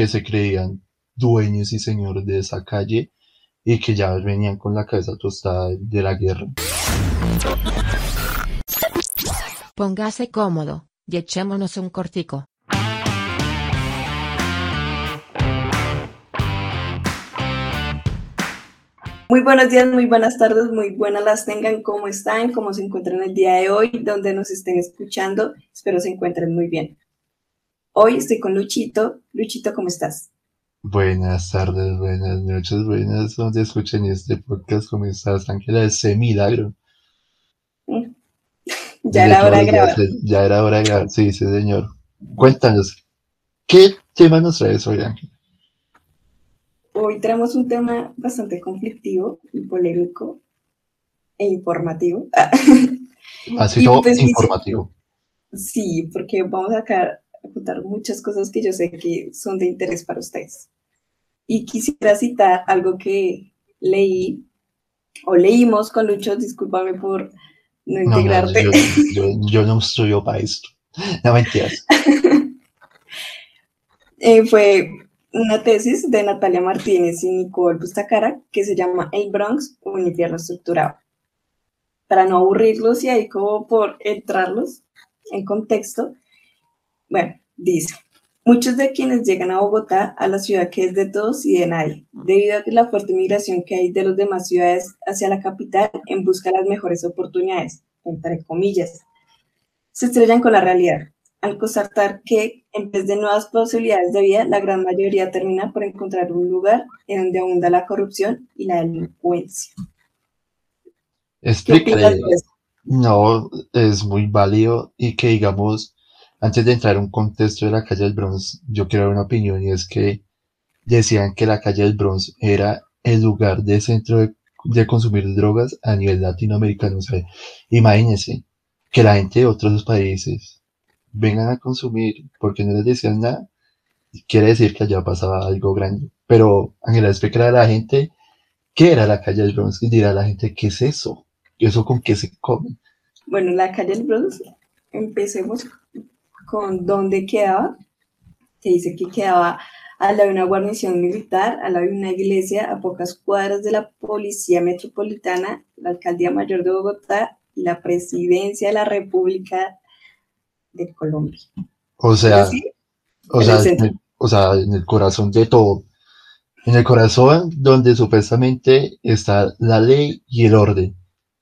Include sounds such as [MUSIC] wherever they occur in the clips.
que se creían dueños y señores de esa calle y que ya venían con la cabeza tostada de la guerra. Póngase cómodo y echémonos un cortico. Muy buenos días, muy buenas tardes, muy buenas las tengan, cómo están, cómo se encuentran el día de hoy, donde nos estén escuchando, espero se encuentren muy bien. Hoy estoy con Luchito. Luchito, ¿cómo estás? Buenas tardes, buenas noches, buenas donde escuchen este podcast. ¿Cómo estás, Ángela? Ese milagro. Mm. [LAUGHS] Ya era hora de grabar. Ya era hora de grabar, sí, sí, señor. Cuéntanos, ¿qué tema nos traes hoy, Ángela? Hoy tenemos un tema bastante conflictivo y polémico e informativo. [LAUGHS] Ha sido pues, informativo. Sí, porque vamos a, contar muchas cosas que yo sé que son de interés para ustedes. Y quisiera citar algo que leí o leímos con Lucho, discúlpame por no integrarte. yo, no estudio para esto. No mentiras. [LAUGHS] eh, fue una tesis de Natalia Martínez y Nicole Bustacara que se llama El Bronx, un infierno estructurado. Para no aburrirlos y ahí como por entrarlos en contexto, bueno, dice, muchos de quienes llegan a Bogotá, a la ciudad que es de todos y de nadie, debido a la fuerte migración que hay de las demás ciudades hacia la capital en busca de las mejores oportunidades, entre comillas, se estrellan con la realidad al constatar que, en vez de nuevas posibilidades de vida, la gran mayoría termina por encontrar un lugar en donde abunda la corrupción y la delincuencia. Explícale. No, es muy válido y que, digamos, antes de entrar en un contexto de la calle del Bronx, yo quiero dar una opinión y es que decían que la calle del Bronx era el lugar de centro de, consumir drogas a nivel latinoamericano. O sea, imagínense que la gente de otros países vengan a consumir porque no les decían nada, quiere decir que allá pasaba algo grande. Pero Ángela, explica a la gente qué era la calle del Bronx y dirá la gente qué es eso, eso con qué se come. Bueno, la calle del Bronx, empecemos con dónde quedaba. Se dice que quedaba al lado de una guarnición militar, al lado de una iglesia, a pocas cuadras de la Policía Metropolitana, la Alcaldía Mayor de Bogotá y la Presidencia de la República de Colombia. O sea, o, sea en el, o sea, en el corazón de todo. En el corazón donde supuestamente está la ley y el orden.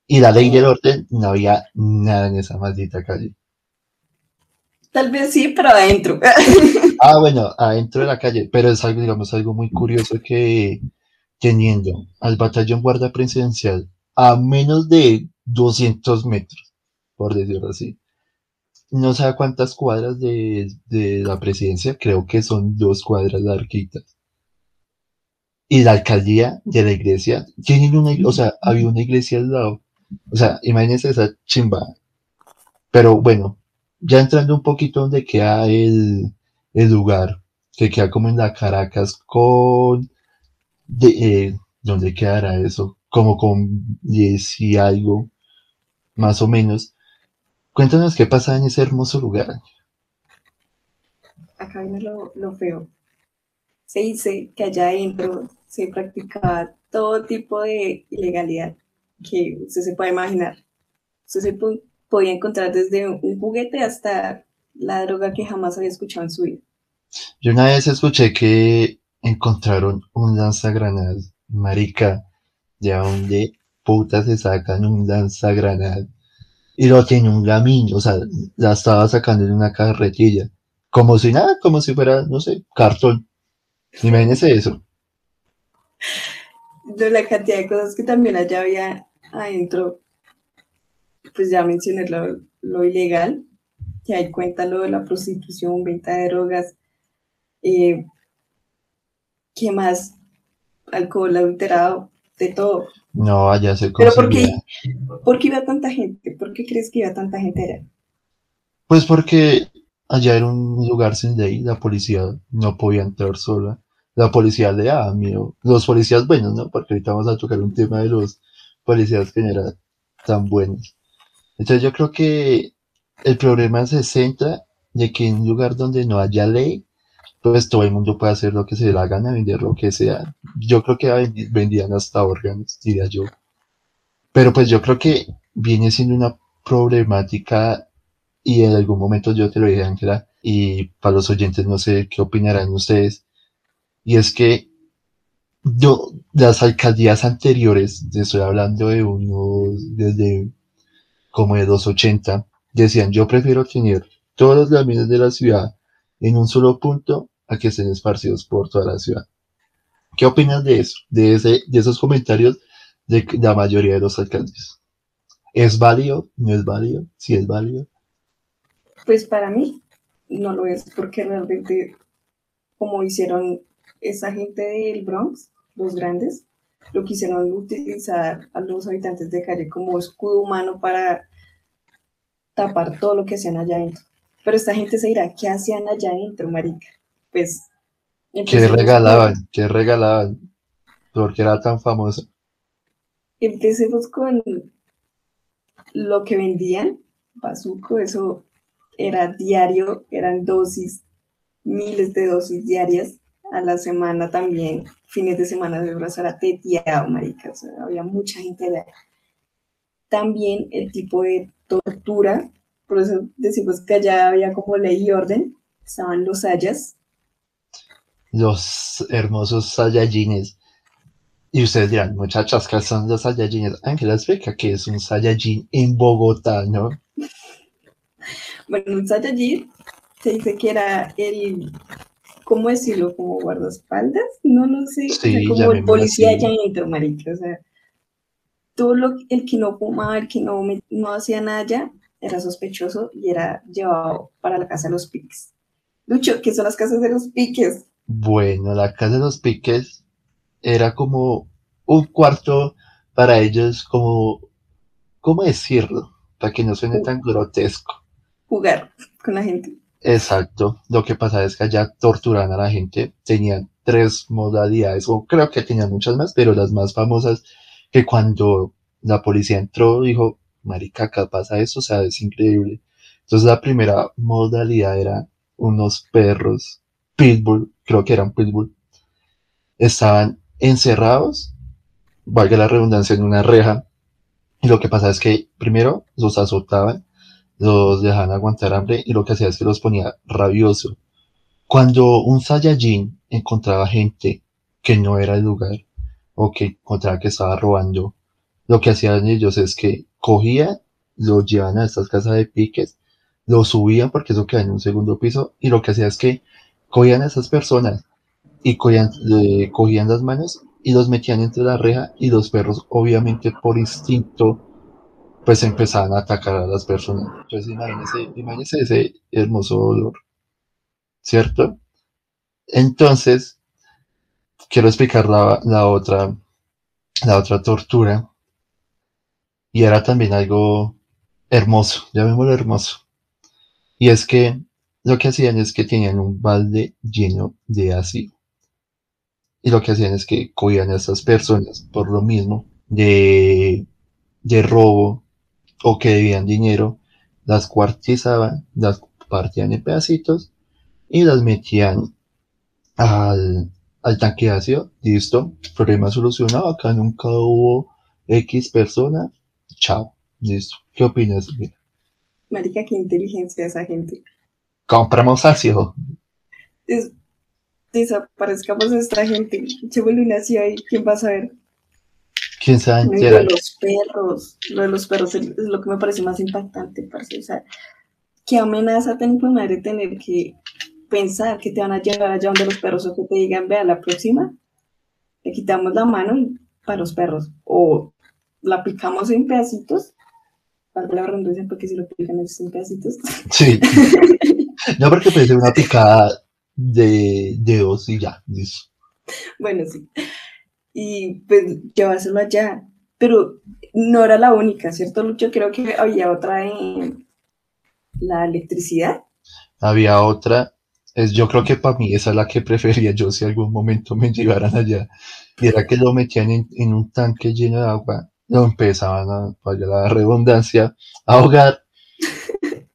Y la ley y el orden no había nada en esa maldita calle. Tal vez sí, pero adentro. [LAUGHS] ah, bueno, adentro de la calle. Pero es algo, digamos, algo muy curioso que teniendo al batallón guardia presidencial a menos de 200 metros, por decirlo así, no sé cuántas cuadras de, la presidencia, creo que son dos cuadras larguitas. Y la alcaldía de la iglesia, tienen una, o sea, había una iglesia al lado. O sea, imagínense esa chimba. Pero bueno, ya entrando un poquito donde queda el, el lugar, que queda como en la Caracas con, de, eh, ¿dónde quedará eso? Como con 10 y algo, más o menos Cuéntanos qué pasa en ese hermoso lugar. Acá viene lo, feo. Se dice que allá adentro se practicaba todo tipo de ilegalidad que usted se puede imaginar. Usted se podía encontrar desde un juguete hasta la droga que jamás había escuchado en su vida. Yo una vez escuché que encontraron un lanzagranadas. Marica, ¿de dónde puta se sacan un lanzagranadas? y lo tiene un gamín, o sea, la estaba sacando en una carretilla, como si nada, como si fuera, no sé, cartón. Imagínese eso. [LAUGHS] De la cantidad de cosas que también allá había adentro, pues ya mencioné lo, ilegal, que hay cuenta lo de la prostitución, venta de drogas, eh, ¿qué más? Alcohol adulterado, de todo. No, allá se Pero ¿por qué, ¿por qué iba tanta gente? ¿Por qué crees que iba tanta gente allá? Pues porque allá era un lugar sin ley, la policía no podía entrar sola. La policía le daba miedo. Los policías buenos, ¿no? Porque ahorita vamos a tocar un tema de los policías que no eran tan buenos. Entonces yo creo que el problema se centra de que en un lugar donde no haya ley, pues todo el mundo puede hacer lo que se le da gana, vender lo que sea. Yo creo que vendían hasta órganos, diría yo. Pero pues yo creo que viene siendo una problemática y en algún momento yo te lo dije, Ángela, y para los oyentes no sé qué opinarán ustedes, y es que yo, las alcaldías anteriores, estoy hablando de unos, desde como de 280, decían, yo prefiero tener todos los caminos de la ciudad en un solo punto a que estén esparcidos por toda la ciudad. ¿Qué opinas de eso? De, ese, de esos comentarios de la mayoría de los alcaldes. ¿Es válido? ¿No es válido? ¿Sí es válido? Pues para mí no lo es, porque realmente, como hicieron esa gente del Bronx, los grandes, lo quisieron utilizar a los habitantes de calle como escudo humano para tapar todo lo que hacían allá adentro. Pero esta gente se dirá, ¿qué hacían allá adentro, marica? Pues... ¿Qué regalaban? ¿Qué regalaban? Porque era tan famosa. Empecemos con lo que vendían, Bazuco, eso era diario, eran dosis, miles de dosis diarias a la semana también, fines de semana de horas era teteado, marica, o sea, había mucha gente allá. También el tipo de tortura, por eso decimos que allá había como ley y orden, estaban los sayas, Los hermosos Saiyajines. Y ustedes dirán, muchachas, ¿qué son los Saiyajines? Ángela explica que es un Saiyajin en Bogotá, ¿no? Bueno, un Saiyajin se dice que era el, ¿cómo decirlo? Como guardaespaldas, no lo sé, o sea, Sí, como el policía adentro, marica, o sea, todo lo, el que no fumaba, el que no, no hacía nada allá, era sospechoso y era llevado para la casa de los piques. Lucho, ¿qué son las casas de los piques? Bueno, la casa de los piques era como un cuarto para ellos, como, ¿cómo decirlo? Para que no suene tan grotesco. Jugar con la gente. Exacto. Lo que pasa es que allá torturaban a la gente. Tenían tres modalidades, o creo que tenían muchas más, pero las más famosas que cuando la policía entró dijo, marica, pasa eso, o sea, es increíble. Entonces la primera modalidad era unos perros pitbull, creo que eran pitbull, estaban encerrados, valga la redundancia, en una reja. Y lo que pasa es que primero los azotaban, los dejaban aguantar hambre y lo que hacía es que los ponía rabioso. Cuando un Saiyajin encontraba gente que no era el lugar o que encontraba que estaba robando, lo que hacían ellos es que cogían, los llevaban a estas casas de piques, los subían porque eso queda en un segundo piso y lo que hacía es que cogían a esas personas y cogían, cogían las manos y los metían entre la reja y los perros obviamente por instinto pues empezaban a atacar a las personas. Entonces imagínense, imagínense ese hermoso dolor, ¿cierto? Entonces, quiero explicar la, la otra, la otra tortura y era también algo hermoso, llamémoslo hermoso. Y es que lo que hacían es que tenían un balde lleno de ácido. Y lo que hacían es que cogían a esas personas por lo mismo de, de robo o que debían dinero, las cuartizaban, las partían en pedacitos y las metían al, al tanque de ácido. Listo, problema solucionado. Acá nunca hubo X persona. Chao. Listo. ¿Qué opinas? Marica, qué inteligencia esa gente. Compramos ácido. Es, desaparezcamos de esta gente. Se vuelve una ciudad y quién va a saber. ¿Quién y Lo de los perros, lo de los perros es, lo que me parece más impactante, parce. O sea, qué amenaza tan de madre tener que pensar que te van a llevar allá donde los perros o que te digan, vea, la próxima le quitamos la mano y para los perros. O la picamos en pedacitos, valga la redundancia porque si lo pican es en pedacitos. Sí. [LAUGHS] No, porque puede ser una picada de dedos y ya. Listo. Bueno, sí. Y pues llevárselo allá. Pero no era la única, ¿cierto, Lucho? Creo que había otra en la electricidad. Había otra. Es, yo creo que para mí esa es la que prefería yo si algún momento me [LAUGHS] llevaran allá. Y era que lo metían en, en un tanque lleno de agua. Lo empezaban a, vaya la redundancia, a ahogar. [LAUGHS]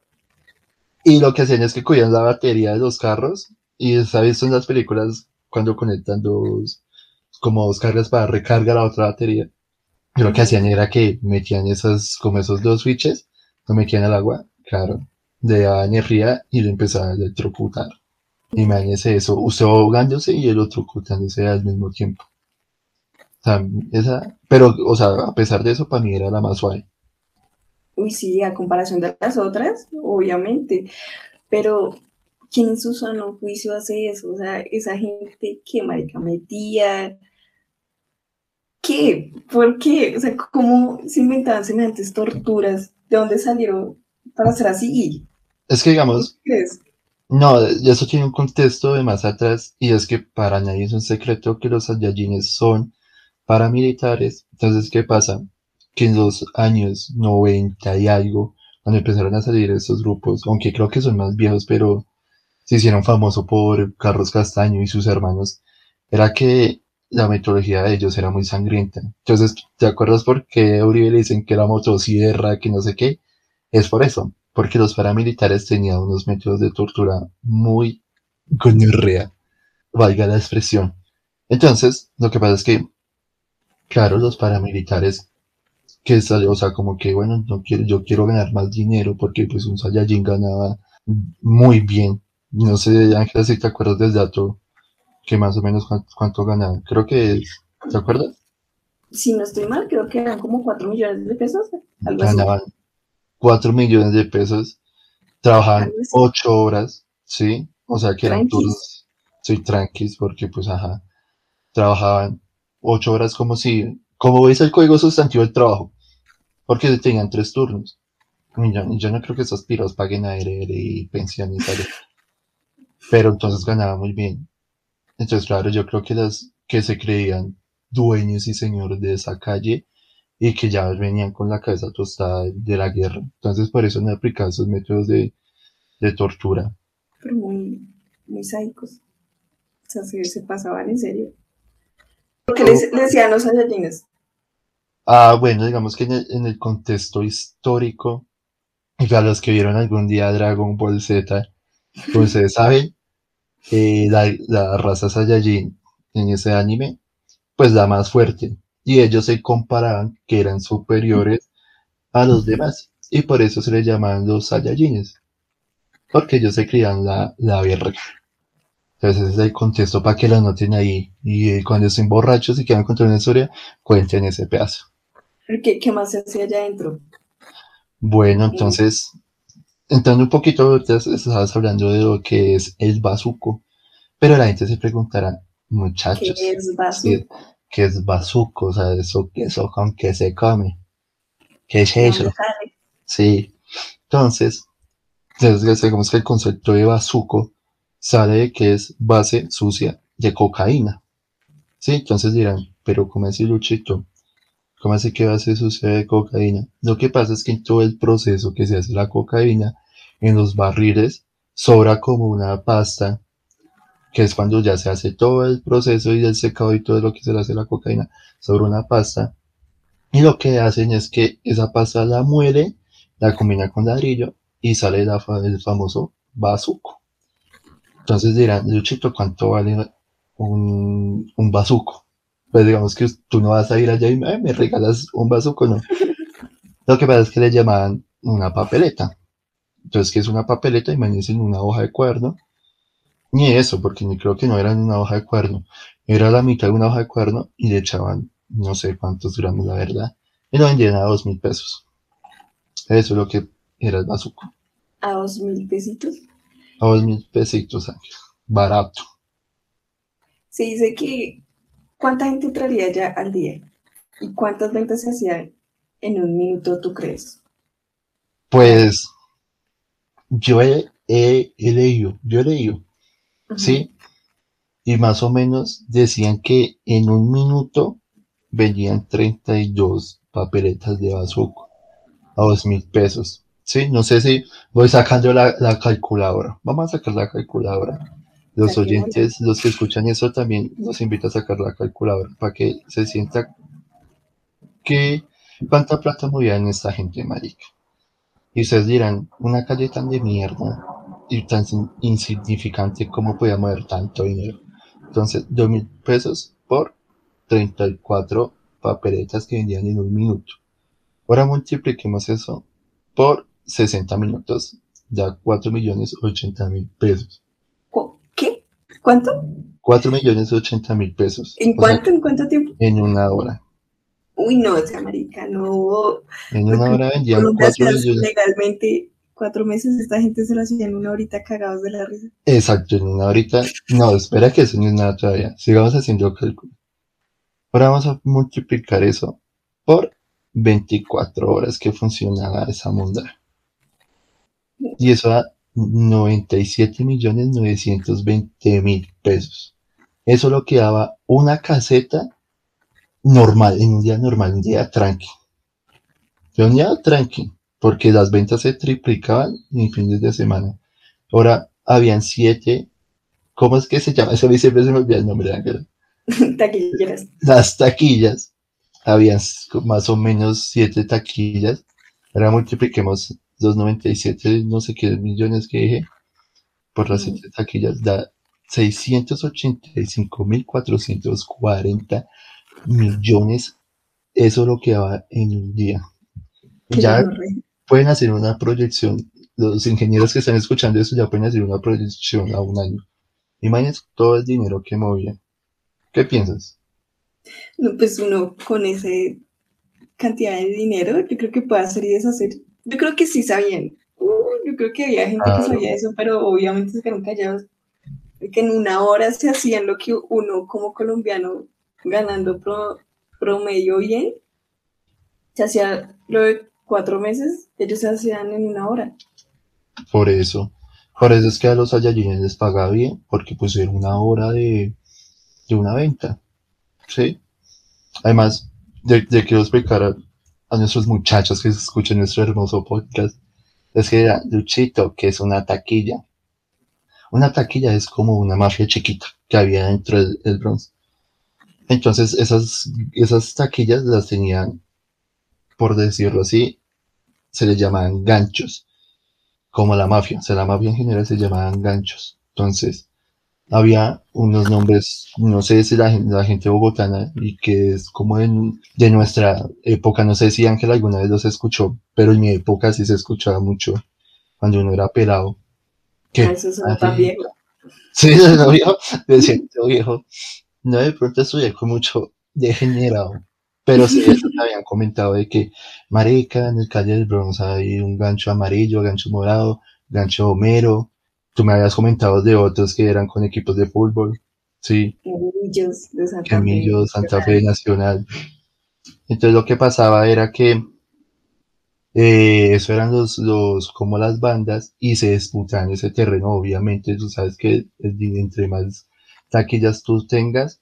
Y lo que hacían es que cogían la batería de los carros Y sabes, son las películas cuando conectan dos, como dos cargas para recargar la otra batería. Y lo que hacían era que metían esas, como esos dos switches, lo metían al agua, claro, de energía y lo empezaban a electrocutar. Imagínese eso, usted ahogándose y el otro ocultándose al mismo tiempo. O sea, esa, pero, o sea, a pesar de eso, para mí era la más suave. Uy, sí, a comparación de las otras, obviamente. Pero, ¿quién en su sano juicio hace eso? O sea, esa gente que marica metía. ¿Qué? ¿Por qué? O sea, ¿cómo se inventaban semejantes torturas? ¿De dónde salieron para ser así? Es que, digamos, ¿Qué no, eso tiene un contexto de más atrás, y es que para nadie es un secreto que los Saiyajines son paramilitares. Entonces, ¿qué pasa? Que en los años 90 y algo, cuando empezaron a salir estos grupos, aunque creo que son más viejos, pero se hicieron famosos por Carlos Castaño y sus hermanos, era que la metodología de ellos era muy sangrienta. Entonces, ¿te acuerdas por qué Uribe le dicen que era motosierra, que no sé qué? Es por eso, porque los paramilitares tenían unos métodos de tortura muy gonorrea, valga la expresión. Entonces, lo que pasa es que, claro, los paramilitares que salió, o sea, como que, bueno, no quiero, yo quiero ganar más dinero porque pues un Saiyajin ganaba muy bien. No sé, Ángela, si te acuerdas del dato, que más o menos cuánto, cuánto ganaba. Creo que, ¿te acuerdas? Si no estoy mal, creo que eran como 4 millones de pesos, algo así. Ganaban 4 millones de pesos, trabajaban Algo así. 8 horas, ¿sí? O sea, que eran Tranquis. turnos, soy tranquis, porque pues, ajá, trabajaban 8 horas como si, como ves el código sustantivo del trabajo, porque tenían tres turnos. Y yo, yo no creo que esos piros paguen ARR y pensión y tal. [LAUGHS] Pero entonces ganaba muy bien. Entonces, claro, yo creo que las que se creían dueños y señores de esa calle y que ya venían con la cabeza tostada de la guerra. Entonces, por eso han aplicado esos métodos de, de tortura. Pero muy, muy sádicos. O sea, se, se pasaban en serio. Porque les, les decían los Saiyajines. Ah, bueno, digamos que en el, en el contexto histórico, y para los que vieron algún día Dragon Ball Z, pues ustedes saben, eh, la, la raza Saiyajin en ese anime, pues la más fuerte. Y ellos se comparaban que eran superiores a los demás. Y por eso se les llamaban los Saiyajines. Porque ellos se crían la, la verga. Entonces ese es el contexto para que la noten ahí. Y eh, cuando estén borrachos y quieran contar una historia, cuenten ese pedazo. ¿Qué, qué más se hacía allá adentro? Bueno, entonces, entrando un poquito, ahorita estabas hablando de lo que es el bazuco, pero la gente se preguntará, ¿Qué muchachos, es Basu? ¿qué, qué es bazuco? O sea, eso, eso con qué se come, ¿qué es eso? Sí, entonces, entonces digamos que el concepto de bazuco sale de que es base sucia de cocaína. Sí, entonces dirán, pero ¿cómo así, Luchito? ¿Cómo así que base sucia de cocaína? Lo que pasa es que en todo el proceso que se hace la cocaína, en los barriles, sobra como una pasta, que es cuando ya se hace todo el proceso y el secado y todo lo que se le hace a la cocaína, sobra una pasta. Y lo que hacen es que esa pasta la muele, la combina con ladrillo y sale la el famoso bazuco. Entonces dirán, Luchito, ¿cuánto vale un, un bazuco? Pues digamos que tú no vas a ir allá y "Ay, me regalas un bazuco, no. [LAUGHS] Lo que pasa es que le llamaban una papeleta. Entonces, ¿qué es una papeleta? Imagínense en una hoja de cuerno. Ni eso, porque ni creo que no era en una hoja de cuerno. Era la mitad de una hoja de cuerno y le echaban no sé cuántos gramos, la verdad. Y lo vendían a dos mil pesos. Eso es lo que era el bazuco. A dos mil pesitos. A dos mil pesitos, Ángel. Barato. Se dice que ¿cuánta gente entraría ya al día? ¿Y cuántas ventas se hacían en un minuto, tú crees? Pues yo he, he- he leído, yo he leído. ¿sí? Y más o menos decían que en un minuto vendían 32 papeletas de bazuco a dos mil pesos. Sí, no sé si voy sacando la, la calculadora. Vamos a sacar la calculadora. Los oyentes, los que escuchan eso también los invito a sacar la calculadora para que se sienta que cuánta plata movían esta gente, marica. Y ustedes dirán, una calle tan de mierda, y tan insignificante como podía mover tanto dinero. Entonces, dos mil pesos por 34 papeletas que vendían en un minuto. Ahora multipliquemos eso por 60 minutos, da 4 millones 80 mil pesos. ¿Qué? ¿Cuánto? 4 millones 80 mil pesos. ¿En sea, cuánto? ¿En cuánto tiempo? en una hora. Uy, no, esa marica, no. En una hora vendían Colombia 4 se hace millones. legalmente cuatro meses, esta gente se lo hacía en una horita cagados de la risa. Exacto, en una horita. No, espera que eso no es nada todavía. Sigamos haciendo cálculo. Ahora vamos a multiplicar eso por 24 horas que funcionaba esa monda. Y eso da 97 millones 920 mil pesos. Eso lo que daba una caseta normal, en un día normal, un día tranqui. Pero un día tranqui, porque las ventas se triplicaban en fines de semana. Ahora habían siete, ¿cómo es que se llama? Eso a mí siempre se me olvida el nombre, Ángela. [LAUGHS] Taquilleras. Las taquillas, habían más o menos siete taquillas. Ahora multipliquemos los 97, no sé qué millones que dije, por las siete taquillas, da 685.440 millones. Eso es lo que daba en un día. Ya pueden hacer una proyección. Los ingenieros que están escuchando eso ya pueden hacer una proyección a un año. Imagínense todo el dinero que movía. ¿Qué piensas? No, pues uno con esa cantidad de dinero, yo creo que puede hacer y deshacer. Yo creo que sí sabían. Uh, yo creo que había gente Claro. que sabía eso, pero obviamente se quedaron callados. Que en una hora se hacían lo que uno como colombiano ganando pro- promedio bien, se hacía lo de cuatro meses, ellos se hacían en una hora. Por eso. Por eso es que a los Saiyajines les paga bien, porque pues era una hora de, de una venta. ¿Sí? Además, de, de quiero explicar a, a nuestros muchachos que escuchan nuestro hermoso podcast, es que era Luchito, que es una taquilla. Una taquilla es como una mafia chiquita que había dentro del, del Bronx. Entonces, esas, esas taquillas las tenían, por decirlo así, se les llamaban ganchos como la mafia, o sea, la mafia en general se llamaban ganchos. Entonces, había unos nombres, no sé si la, gen- la gente bogotana, y que es como en- de nuestra época, no sé si Ángel alguna vez los escuchó, pero en mi época sí se escuchaba mucho, cuando uno era pelado. ¿Qué? Ah, Eso es Ah, tan viejo. Sí, [LAUGHS] no, viejo, siento viejo. No, de pronto estudié con mucho degenerado. Pero sí, eso me habían comentado de que, marica, en el calle del Bronx hay un gancho amarillo, gancho morado, gancho homero. Tú me habías comentado de otros que eran con equipos de fútbol. Sí, Millos de Santa Fe. Camillo, Santa Fe Nacional. Entonces lo que pasaba era que eh, eso eran los, los, como las bandas y se disputaban ese terreno. Obviamente, tú sabes que entre más taquillas tú tengas,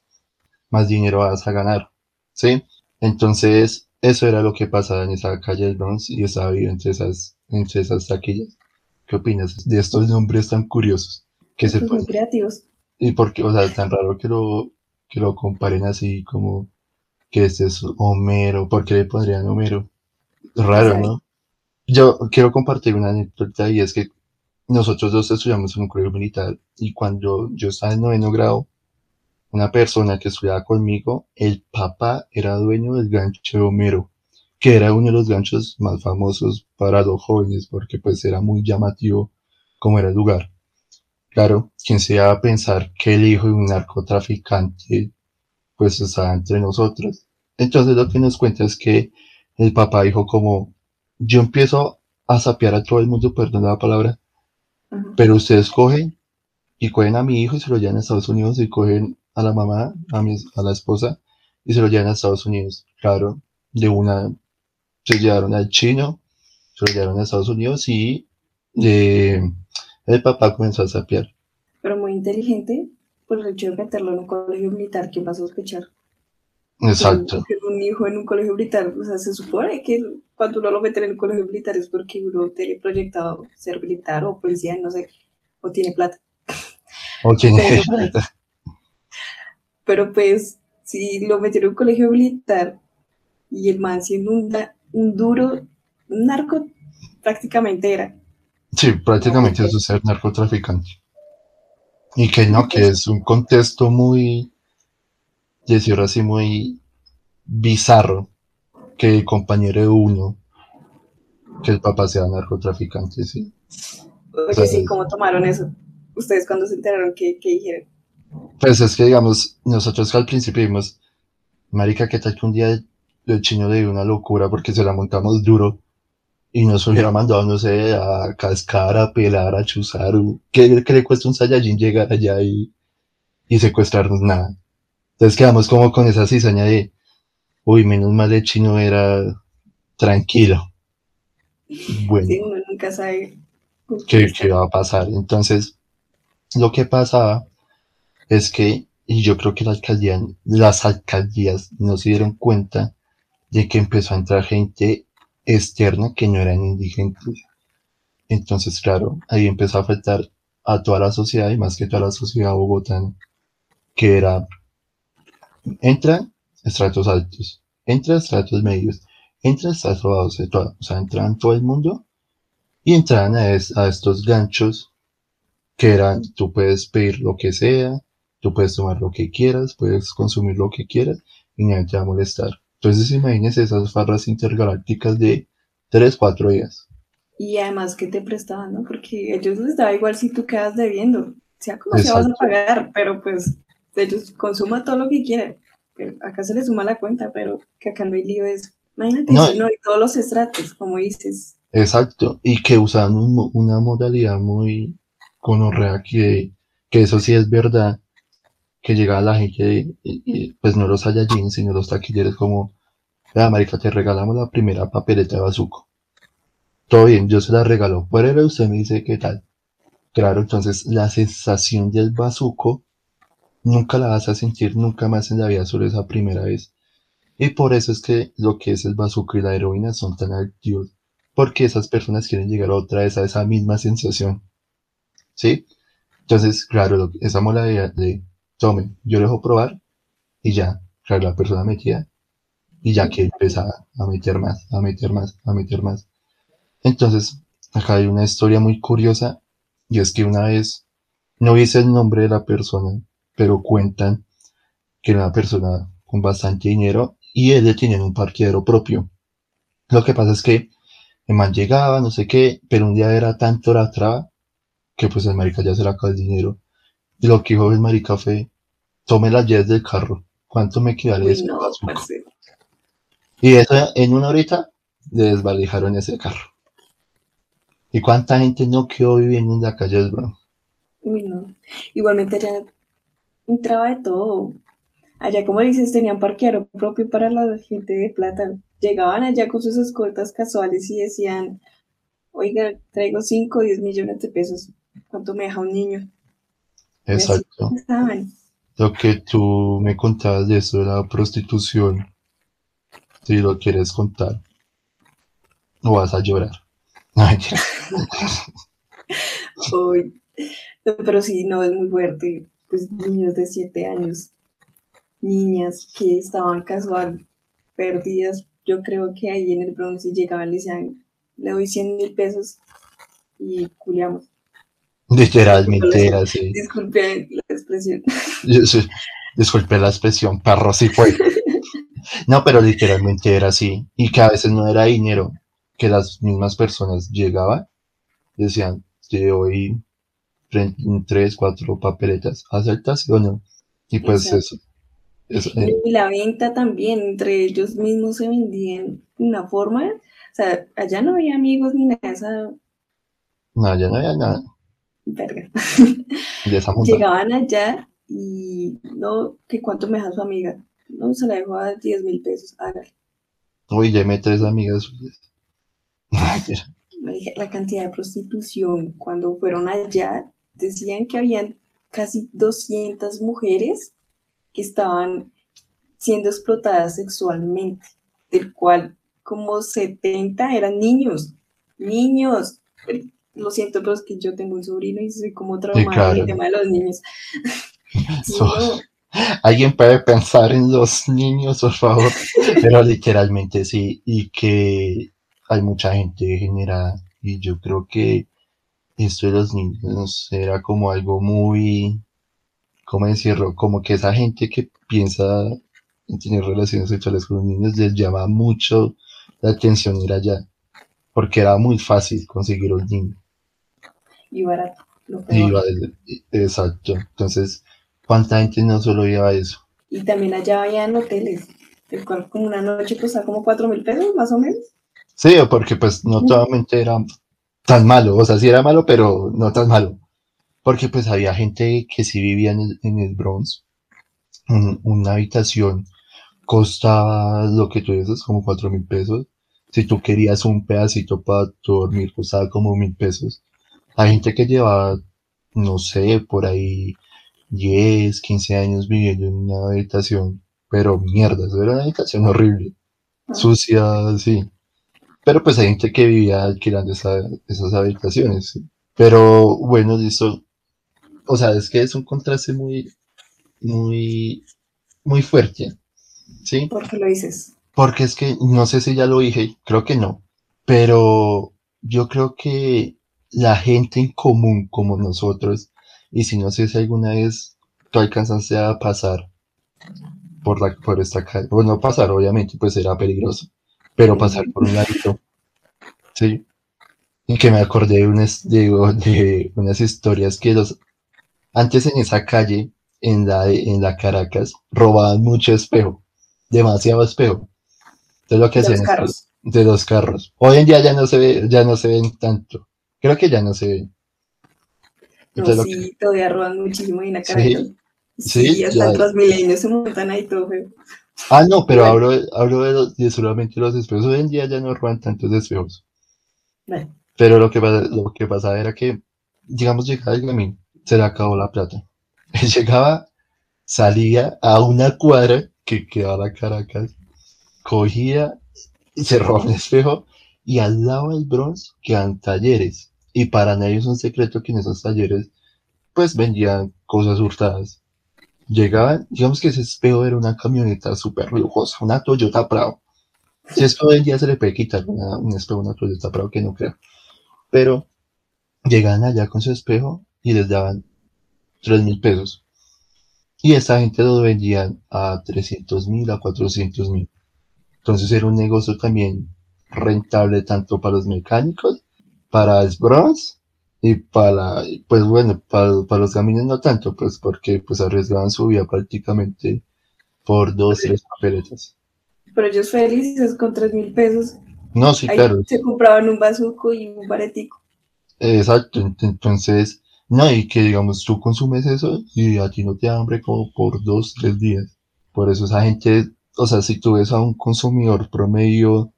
más dinero vas a ganar. ¿Sí? Entonces, eso era lo que pasaba en esa calle del Bronx y estaba vivo entre esas, entre esas taquillas. ¿Qué opinas de estos nombres tan curiosos que se ponen? creativos. Y porque, o sea, tan raro que lo, que lo comparen así como que este es Homero, ¿por qué le pondrían Homero? Raro. ¿no? Yo quiero compartir una anécdota y es que nosotros dos estudiamos en un colegio militar y cuando yo estaba en noveno grado, una persona que estudiaba conmigo, el papá era dueño del gancho Homero, que era uno de los ganchos más famosos para los jóvenes porque pues era muy llamativo como era el lugar. Claro, quien se iba a pensar que el hijo de un narcotraficante pues estaba entre nosotros. Entonces lo que nos cuenta es que el papá dijo como, yo empiezo a sapear a todo el mundo, perdón la palabra, Pero ustedes cogen y cogen a mi hijo y se lo llevan a Estados Unidos y cogen a la mamá, a, mi, a la esposa y se lo llevan a Estados Unidos. Claro, de una se llevaron al chino, se lo llevaron a Estados Unidos y eh, el papá comenzó a sapear. Pero muy inteligente por el hecho de meterlo en un colegio militar. ¿Quién va a sospechar? Exacto. Un hijo en un colegio militar, o sea, se supone que cuando uno lo mete en un colegio militar es porque uno tiene proyectado ser militar o policía, no sé, o tiene plata. O tiene- Pero, [LAUGHS] Pero pues, si lo metieron en un colegio militar y el man siendo un, un duro, un narco prácticamente era, Sí, prácticamente eso es ser narcotraficante. Y que no, que es un contexto muy, decirlo así, muy bizarro que el compañero de uno, que el papá sea narcotraficante, sí. Oye, O sea, sí, ¿cómo tomaron eso? ¿Ustedes cuando se enteraron qué, qué dijeron? Pues es que, digamos, nosotros al principio vimos, marica, ¿qué tal que un día el, el chino le dio una locura porque se la montamos duro y nos hubiera mandado, no sé, a cascar, a pelar, a chuzar, ¿qué, qué le cuesta un Saiyajin llegar allá y, y secuestrarnos? Nada. Entonces quedamos como con esa cizaña de, uy, menos mal el chino era tranquilo. Bueno. Sí, uno nunca sabe. qué, qué va a pasar. Entonces, lo que pasaba es que, y yo creo que la alcaldía, las alcaldías no se dieron cuenta de que empezó a entrar gente externa que no eran indigentes. Entonces, claro, ahí empezó a afectar a toda la sociedad y más que toda la sociedad bogotana, que era, entran estratos altos, entra estratos medios, entra estratos bajos, o sea, entraban todo el mundo y entraban a, es- a estos ganchos que eran, tú puedes pedir lo que sea, tú puedes tomar lo que quieras, puedes consumir lo que quieras y nadie te va a molestar. Entonces imagínense esas farras intergalácticas de 3, 4 días. Y además que te prestaban, ¿no? Porque ellos les daba igual si tú quedas debiendo. Sea como sea, vas a pagar, pero pues ellos consuman todo lo que quieran. Pero acá se les suma la cuenta, pero que acá no hay lío de eso. Imagínate, No. no, y todos los estratos, como dices. Exacto. Y que mo- una modalidad muy conorrea que, que eso sí es verdad, que llegaba la gente, y- y, pues no los Saiyajin, sino los taquilleros como, vea marica, te regalamos la primera papeleta de bazuco. Todo bien, yo se la regalo. Fuera usted me dice qué tal. Claro, entonces la sensación del bazuco nunca la vas a sentir nunca más en la vida, solo esa primera vez. Y por eso es que lo que es el bazuco y la heroína son tan adictivos, porque esas personas quieren llegar otra vez a esa misma sensación. ¿Sí? Entonces, claro, lo- esa modalidad de tome, yo le dejo probar y ya, claro, la persona metía y ya que empieza a meter más, a meter más, a meter más. Entonces, acá hay una historia muy curiosa y es que una vez, no dice el nombre de la persona, pero cuentan que era una persona con bastante dinero y él le tenía un parqueadero propio. Lo que pasa es que el man llegaba, no sé qué, pero un día era tanto la traba que pues el marica ya se le acabó el dinero. Y lo que dijo el marica fue, tome las llaves del carro, ¿cuánto me Uy, eso? no. Y eso en una horita le desvalijaron ese carro. ¿Y cuánta gente no quedó viviendo en la calle? Uy, no. Igualmente allá entraba de todo. Allá, como dices, tenían parqueadero propio para la gente de plata. Llegaban allá con sus escoltas casuales y decían, oiga, traigo 5 o 10 millones de pesos. ¿Cuánto me deja un niño? Exacto. Lo que tú me contabas de eso de la prostitución, si lo quieres contar, o vas a llorar. [LAUGHS] No, Pero sí, no, es muy fuerte. Pues niños de 7 años, niñas que estaban casual, perdidas. Yo creo que ahí en el Bronx llegaban le decían, le doy 100 mil pesos y culiamos. Literalmente era así. Disculpe la expresión. Disculpe la expresión, perro, sí fue. No, pero literalmente era así. Y que a veces no era dinero, que las mismas personas llegaban y decían, te doy tres, cuatro papeletas, ¿aceptas sí o no? Y pues Exacto. eso. eso, eh, Y la venta también, entre ellos mismos se vendían de una forma. O sea, allá no había amigos ni nada esa no, ya no había nada verga. [LAUGHS] Llegaban allá y no, que cuánto me deja su amiga. No, se la dejó a 10 mil pesos. Hágale. Uy, ya me tres amigas suyas. [LAUGHS] Mentira. Me dije, La cantidad de prostitución, cuando fueron allá, decían que habían casi 200 mujeres que estaban siendo explotadas sexualmente, del cual como 70 eran niños. Niños. Lo siento, pero es que yo tengo un sobrino y soy como traumada con claro. el tema de los niños. [LAUGHS] [LAUGHS] Sí, So- no. Alguien puede pensar en los niños, por favor. Pero [LAUGHS] literalmente sí. Y que hay mucha gente degenerada. Y yo creo que esto de los niños era como algo muy, ¿cómo decirlo? Como que esa gente que piensa en tener relaciones sexuales con los niños les llama mucho la atención ir allá, porque era muy fácil conseguir un niño. Y barato. Lo peor. exacto. Entonces, ¿cuánta gente no solo iba a eso? Y también allá habían hoteles, el cual como una noche costaba como cuatro mil pesos, más o menos. Sí, porque pues no totalmente era tan malo, o sea, sí era malo, pero no tan malo. Porque pues había gente que sí vivía en el, en el Bronx, un- una habitación costaba lo que tú dices, como cuatro mil pesos. Si tú querías un pedacito para tu dormir, costaba como mil pesos. Hay gente que llevaba, no sé, por ahí 10, 15 años viviendo en una habitación, pero mierda, eso era una habitación horrible, Ah. sucia, sí. Pero pues hay gente que vivía alquilando esa- esas habitaciones, sí. Pero bueno, listo. O sea, es que es un contraste muy, muy, muy fuerte, ¿sí? ¿Por qué lo dices? Porque es que no sé si ya lo dije, creo que no, pero yo creo que la gente en común como nosotros, y si no sé si alguna vez tú alcanzaste a pasar por la, por esta calle, bueno, no pasar obviamente, pues era peligroso, pero pasar por un ladito, sí, y que me acordé de unas, de, de unas historias que los, antes en esa calle, en la, en la Caracas, robaban mucho espejo, demasiado espejo. Entonces lo que De los hacían es que- carros. de los carros. Hoy en día ya no se ve, ya no se ven tanto. Creo que ya no se ven. Entonces sí, todavía roban muchísimo en la Caracas. sí, Sí, hasta ya. en Transmilenio se montan ahí todo feo. Ah, no, pero Bueno. hablo, de- hablo de, los- de solamente los espejos. Hoy en día ya no roban tantos espejos. Bueno, Pero lo que, lo que pasaba era que, digamos, llegaba el gamín, se le acabó la plata. [LAUGHS] Él llegaba, salía a una cuadra que quedaba Caracas, cogía se robaba un espejo y al lado del Bronx quedan talleres. Y para nadie es un secreto que en esos talleres pues vendían cosas hurtadas. Llegaban, digamos que ese espejo era una camioneta súper lujosa, una Toyota Prado. Si eso hoy en día se le puede quitar una, un espejo una Toyota Prado que no creo. Pero llegaban allá con su espejo y les daban tres mil pesos. Y esa gente lo vendían a 300 mil, a 400 mil. Entonces era un negocio también rentable tanto para los mecánicos, para el Bronx y para, pues bueno, para, para los caminos no tanto, pues porque pues arriesgaban su vida prácticamente por dos, tres papeletas. pero ellos felices con tres mil pesos. No, sí, Ahí claro, se compraban un bazuco y un baretico. exacto, ent- entonces, no, y que digamos tú consumes eso y a ti no te da hambre como por dos, tres días. Por eso esa gente, o sea, si tú ves a un consumidor promedio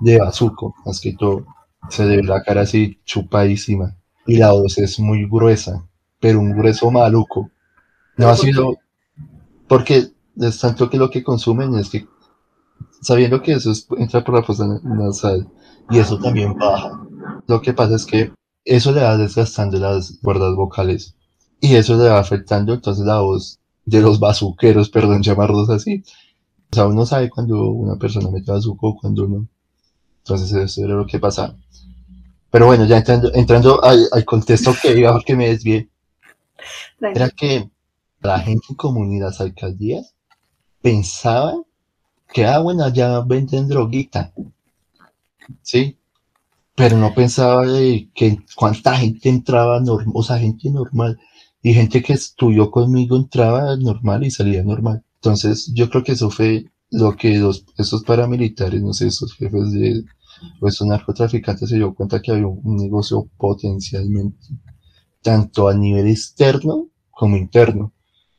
de bazuco, más que todo, se le ve la cara así chupadísima y la voz es muy gruesa, pero un grueso maluco. No ha sido porque es tanto que lo que consumen es que sabiendo que eso es- entra por la fosa nasal y eso también baja. Lo que pasa es que eso le va desgastando las cuerdas vocales y eso le va afectando entonces la voz de los bazuqueros, perdón, llamarlos así. O sea, uno sabe cuando una persona mete bazuco o cuando no. Entonces eso era lo que pasaba. Pero bueno, ya entrando, entrando al, al contexto que iba porque me desvié, era que la gente en las alcaldías pensaban que, ah, bueno, ya venden droguita, ¿sí? Pero no pensaba de que cuánta gente entraba normal, o sea, gente normal, y gente que estudió conmigo entraba normal y salía normal. Entonces, yo creo que eso fue lo que los, esos paramilitares, no sé, esos jefes de, o esos narcotraficantes se dio cuenta que había un, un negocio potencialmente, tanto a nivel externo como interno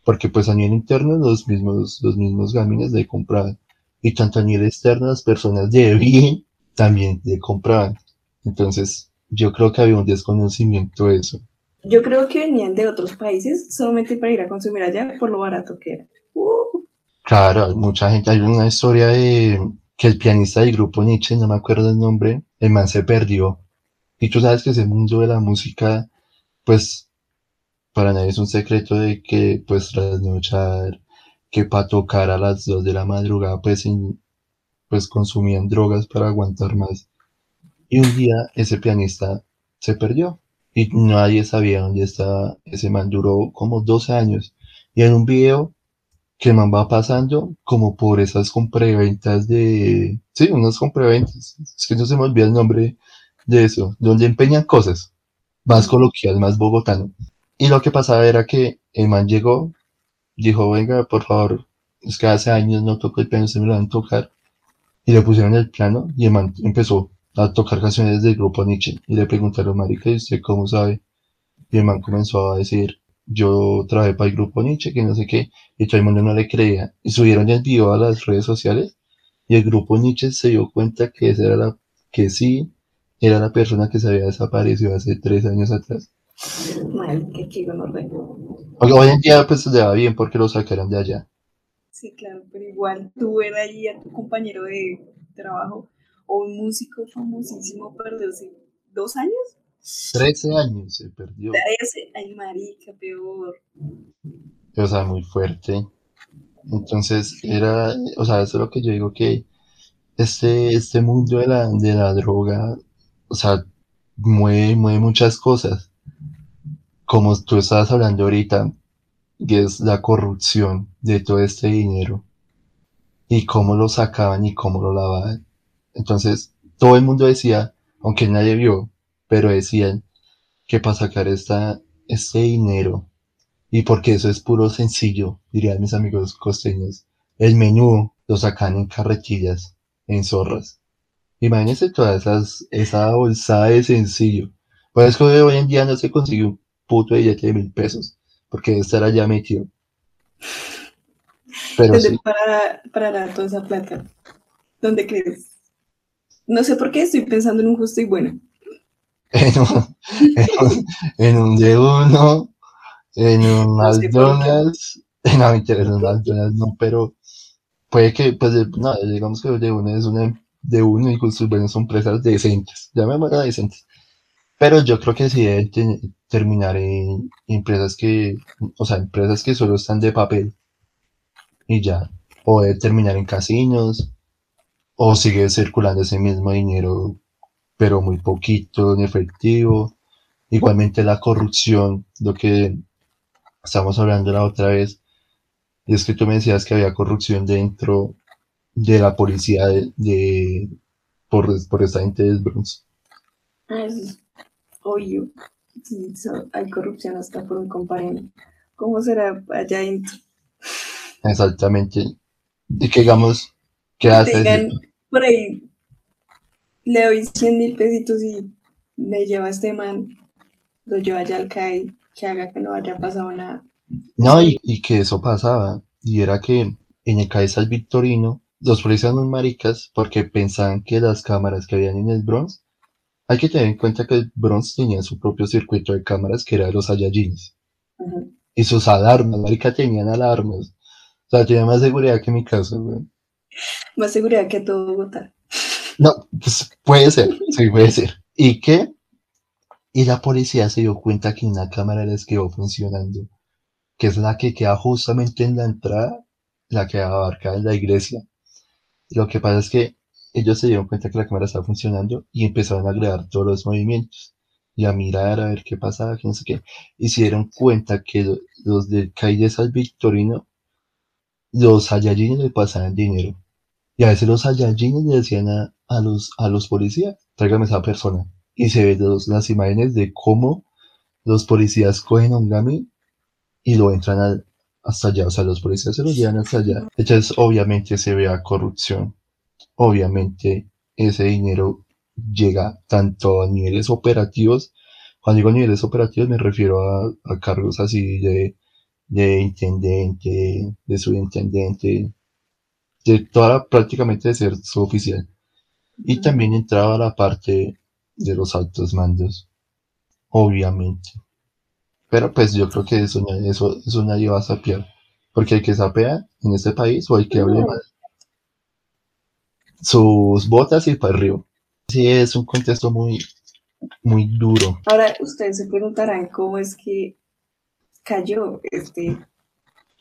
porque pues a nivel interno los mismos, los mismos gamines le compraban y tanto a nivel externo las personas de bien también le compraban. Entonces yo creo que había un desconocimiento de eso. Yo creo que venían de otros países solamente para ir a consumir allá por lo barato que era. Uh, Claro, mucha gente, hay una historia de que el pianista del grupo Nietzsche, no me acuerdo el nombre, el man se perdió. Y tú sabes que ese mundo de la música, pues para nadie es un secreto de que pues trasnochar, que para tocar a las 2 de la madrugada pues, sin- pues consumían drogas para aguantar más. Y un día ese pianista se perdió y nadie sabía dónde estaba ese man. Duró como 12 años. Y en un video que man va pasando como por esas compraventas de... Sí, unas compraventas. Es que no se me olvida el nombre de eso. Donde empeñan cosas. Más coloquial, más bogotano. Y lo que pasaba era que el man llegó, dijo, venga, por favor, es que hace años no toco el piano, se me lo van a tocar. Y le pusieron el plano y el man empezó a tocar canciones del grupo Nietzsche. Y le preguntaron, marica, ¿y usted cómo sabe? Y el man comenzó a decir, yo trabajé para el grupo Nietzsche, que no sé qué, y todo el mundo no le creía. Y subieron el video a las redes sociales y el grupo Nietzsche se dio cuenta que esa era la, que sí, era la persona que se había desaparecido hace tres años atrás. Marica, qué gonorrea. Porque hoy en día pues le va bien porque lo sacaron de allá. Sí, claro, pero igual tú ver ahí a tu compañero de trabajo o un músico famosísimo perdió hace dos años. 13 años se perdió. 13, ay marica, peor. O sea, muy fuerte. Entonces, era, o sea, eso es lo que yo digo que este, este mundo de la, de la droga, o sea, mueve, mueve muchas cosas. Como tú estabas hablando ahorita, que es la corrupción de todo este dinero y cómo lo sacaban y cómo lo lavaban. Entonces, todo el mundo decía, aunque nadie vio, pero decían que para sacar esta, este dinero, y porque eso es puro sencillo, dirían mis amigos costeños, el menú lo sacan en carretillas, en zorras. Imagínense todas esas, esa bolsada de sencillo. Por eso que hoy en día no se consigue un puto billete de mil pesos, porque estará ya metido. Pero ¿Dónde sí, para, parará toda esa plata? ¿Dónde crees? No sé por qué estoy pensando en un justo y bueno. En un, en un, en un de uno, en un. McDonald's, [LAUGHS] no me interesa en un McDonald's, no, pero puede que, pues, no, digamos que de uno es una, de uno y sus bueno, son empresas decentes, llamémosla decentes. Pero yo creo que sí deben te- terminar en empresas que, o sea, empresas que solo están de papel y ya, o debe terminar en casinos, o sigue circulando ese mismo dinero, pero muy poquito en efectivo. Igualmente la corrupción, lo que estamos hablando la otra vez, es que tú me decías que había corrupción dentro de la policía de, de- por, por esta gente del Bronx. Es obvio. Sí, so- hay corrupción hasta por un comparendo. ¿Cómo será allá adentro? Exactamente. Y que digamos, ¿qué haces? por ahí, le doy 100 mil pesitos y le lleva a este man, lo lleva allá al CAI, que haga que no haya pasado nada. No, y, y que eso pasaba, y era que en el CAE San Victorino, los policías muy maricas, porque pensaban que las cámaras que habían en el Bronx, hay que tener en cuenta que el Bronx tenía su propio circuito de cámaras que era de los Saiyajins, y sus alarmas, marica, tenían alarmas, o sea, tenía más seguridad que mi casa, güey. Más seguridad que todo Bogotá. No, pues puede ser, sí, puede ser. ¿Y qué? Y la policía se dio cuenta que una cámara les quedó funcionando, que es la que queda justamente en la entrada, la que abarca en la iglesia. Lo que pasa es que ellos se dieron cuenta que la cámara estaba funcionando y empezaron a grabar todos los movimientos y a mirar a ver qué pasaba, que no sé qué. Y se dieron cuenta que lo- los del CAI de San Victorino, los Saiyajines le pasaban dinero. Y a veces los Saiyajines le decían a, a los, a los policías, tráigame esa persona. Y se ven las imágenes de cómo los policías cogen a un Gami y lo entran al- hasta allá. O sea, los policías se lo llevan hasta allá. Entonces, obviamente se vea corrupción. Obviamente ese dinero llega tanto a niveles operativos. Cuando digo niveles operativos me refiero a, a cargos así de, de intendente, de subintendente, de toda prácticamente de ser su oficial. Y también entraba la parte de los altos mandos, obviamente. Pero pues yo creo que eso, eso, eso nadie va a sapear. Porque el que sapea en este país o el que hable mal, sus botas y para arriba. Sí, es un contexto muy, muy duro. Ahora ustedes se preguntarán cómo es que cayó este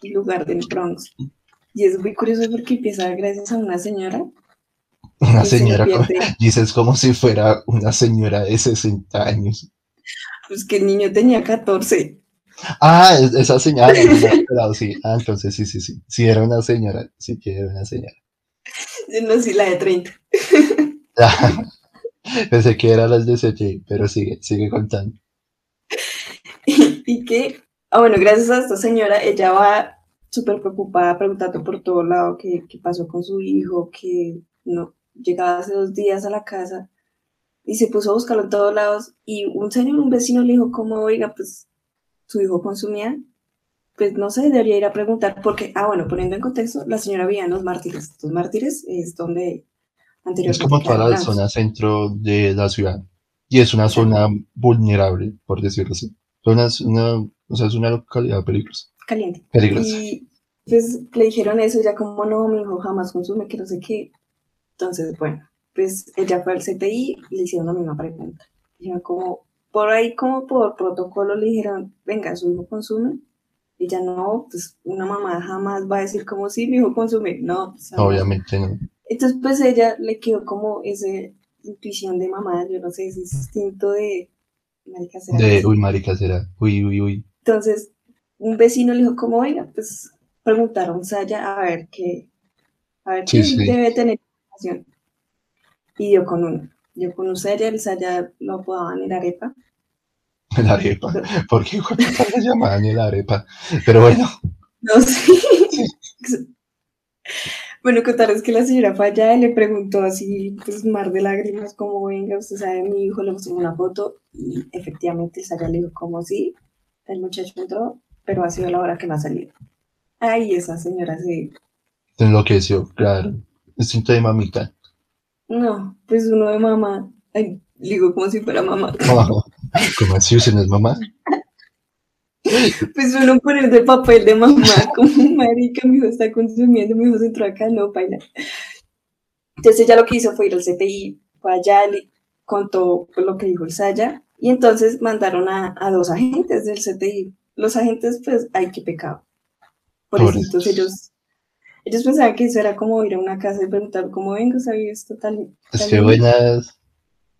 lugar del Bronx. Y es muy curioso porque empieza gracias a una señora Una se señora, pierde- [LAUGHS] dices como si fuera una señora de 60 años. Pues que el niño tenía 14. Ah, es- esa señora, no enterado, sí. Ah, entonces sí, sí, sí. Sí, era una señora. Sí, que era una señora. Yo no sé, la de 30. [LAUGHS] Pensé que era las de CJ, pero sigue, sigue contando. [LAUGHS] y que, ah, bueno, gracias a esta señora, ella va súper preocupada, preguntando por todo lado qué, qué pasó con su hijo, que no llegaba hace dos días a la casa y se puso a buscarlo en todos lados y un señor, un vecino le dijo como, oiga, pues su hijo consumía, pues no sé, debería ir a preguntar porque, ah, bueno, poniendo en contexto, la señora vivía en Los Mártires. Los Mártires es donde Es anteriormente como toda la zona centro de la ciudad. Y es una zona vulnerable, por decirlo así. Es una, o sea, es una localidad peligrosa. Caliente. Peligrosa. Y pues le dijeron eso, ya como no, mi hijo jamás consume, que no sé qué. Entonces, bueno, pues ella fue al CTI y le hicieron la misma pregunta. Dijeron como, por ahí como por protocolo le dijeron, venga, su hijo consume. Y ya no, pues una mamá jamás va a decir como, sí, mi hijo consume. No, pues. Obviamente no. Entonces, pues ella le quedó como esa intuición de mamá, yo no sé, ese instinto de... marica, ¿será De, uy, marica, será. Uy, uy, uy. Entonces, un vecino le dijo, como, oiga, pues preguntaron a Saya a ver qué, a ver Sí, qué sí. debe tener información. Y dio con uno. Dio con un Saya, el Saya lo apodaban el arepa. [LAUGHS] La arepa. ¿Por qué le llamaban el arepa? Pero bueno, No sé. Bueno, contar es que la señora fue allá y le preguntó así, pues mar de lágrimas, como venga, usted sabe, mi hijo le mostró una foto y efectivamente el Saya le dijo como sí, el muchacho entró, pero ha sido la hora que no ha salido. Ay, esa señora se, se enloqueció, claro. Instinto de mamita. No, pues uno de mamá. Ay, digo como si fuera mamá. [LAUGHS] Como así, usted no es mamá. Pues uno poner de papel de mamá, [LAUGHS] como marica, mi hijo está consumiendo, mi hijo se entró acá, no, baila. Entonces ella lo que hizo fue ir al CTI, fue allá, le contó lo que dijo el Saya, y entonces mandaron a, a dos agentes del CTI. Los agentes, pues, ay, qué pecado. Pobrecitos, Pobrecitos. ellos, ellos pensaban que eso era como ir a una casa y preguntar cómo vengo, sabía esto tal. Es que buenas.